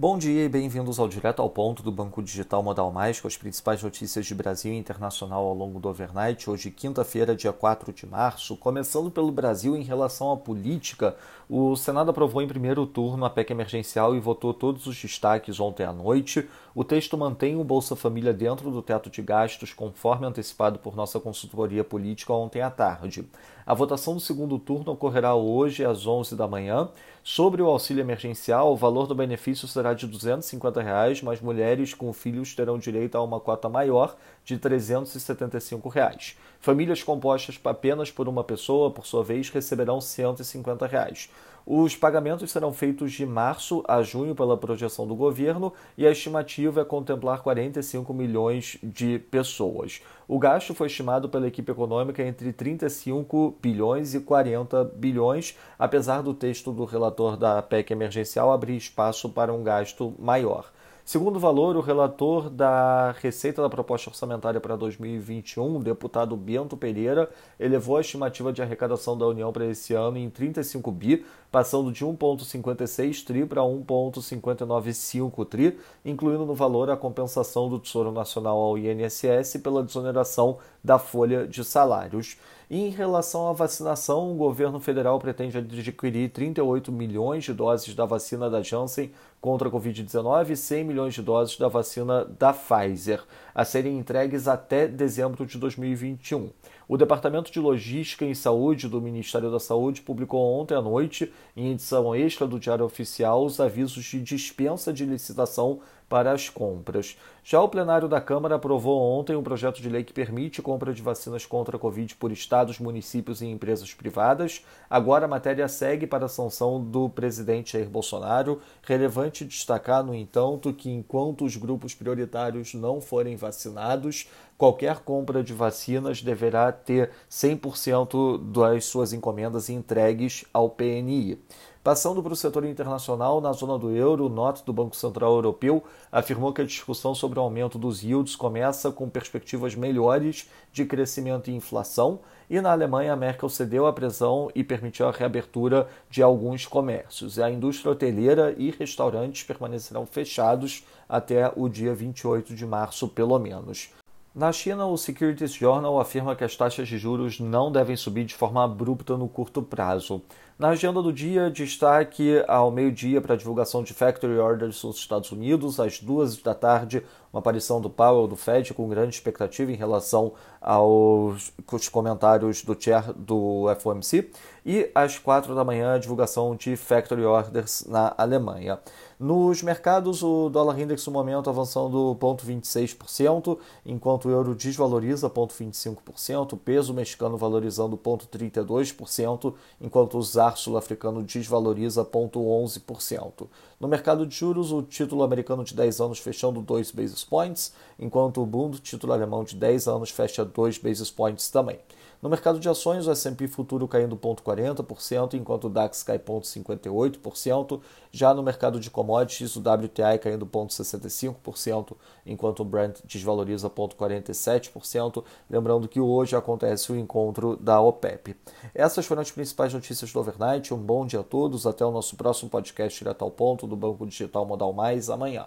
Bom dia e bem-vindos ao Direto ao Ponto do Banco Digital Modal Mais, com as principais notícias de Brasil e internacional ao longo do overnight. Hoje, quinta-feira, dia 4 de março. Começando pelo Brasil, em relação à política, o Senado aprovou em primeiro turno a PEC emergencial e votou todos os destaques ontem à noite. O texto mantém o Bolsa Família dentro do teto de gastos, conforme antecipado por nossa consultoria política ontem à tarde. A votação do segundo turno ocorrerá hoje às 11 da manhã. Sobre o auxílio emergencial, o valor do benefício será de 250 reais, mas mulheres com filhos terão direito a uma cota maior de 375 reais. Famílias compostas apenas por uma pessoa, por sua vez, receberão 150 reais. Os pagamentos serão feitos de março a junho pela projeção do governo e a estimativa é contemplar 45 milhões de pessoas. O gasto foi estimado pela equipe econômica entre 35 bilhões e 40 bilhões, apesar do texto do relator da PEC emergencial abrir espaço para um gasto maior. Segundo valor, o relator da receita da proposta orçamentária para 2021, o deputado Bento Pereira, elevou a estimativa de arrecadação da União para esse ano em 35 bi, passando de 1,56 tri para 1,595 tri, incluindo no valor a compensação do Tesouro Nacional ao INSS pela desoneração da folha de salários. Em relação à vacinação, o governo federal pretende adquirir 38 milhões de doses da vacina da Janssen contra a Covid-19 e 100 milhões de doses da vacina da Pfizer, a serem entregues até dezembro de 2021. O Departamento de Logística em Saúde do Ministério da Saúde publicou ontem à noite, em edição extra do Diário Oficial, os avisos de dispensa de licitação para as compras. Já o plenário da Câmara aprovou ontem um projeto de lei que permite compra de vacinas contra a Covid por estados, municípios e empresas privadas. Agora a matéria segue para a sanção do presidente Jair Bolsonaro. Relevante destacar, no entanto, que enquanto os grupos prioritários não forem vacinados, qualquer compra de vacinas deverá ter 100% das suas encomendas entregues ao PNI. Passando para o setor internacional, na zona do euro, o NOT do Banco Central Europeu afirmou que a discussão sobre o aumento dos yields começa com perspectivas melhores de crescimento e inflação, e na Alemanha a Merkel cedeu a pressão e permitiu a reabertura de alguns comércios. A indústria hoteleira e restaurantes permanecerão fechados até o dia 28 de março, pelo menos. Na China, o Securities Journal afirma que as taxas de juros não devem subir de forma abrupta no curto prazo. Na agenda do dia, destaque ao meio-dia para a divulgação de Factory Orders nos Estados Unidos, às duas da tarde, uma aparição do Powell do Fed com grande expectativa em relação aos comentários do chair do FOMC, e às quatro da manhã, a divulgação de Factory Orders na Alemanha. Nos mercados, o dólar index no momento avançando 0,26%, enquanto o euro desvaloriza 0,25%, o peso mexicano valorizando 0,32%, enquanto o ZAR sul-africano desvaloriza 0,11%. No mercado de juros, o título americano de 10 anos fechando 2 basis points, enquanto o Bund, título alemão de 10 anos, fecha 2 basis points também. No mercado de ações, o S&P futuro caindo 0,40%, enquanto o DAX cai 0,58%. Já no mercado de commodities, o WTI caindo 0,65%, enquanto o Brent desvaloriza 0,47%. Lembrando que hoje acontece o encontro da OPEP. Essas foram as principais notícias do overnight. Um bom dia a todos. Até o nosso próximo podcast direto ao ponto do Banco Digital Modal Mais amanhã.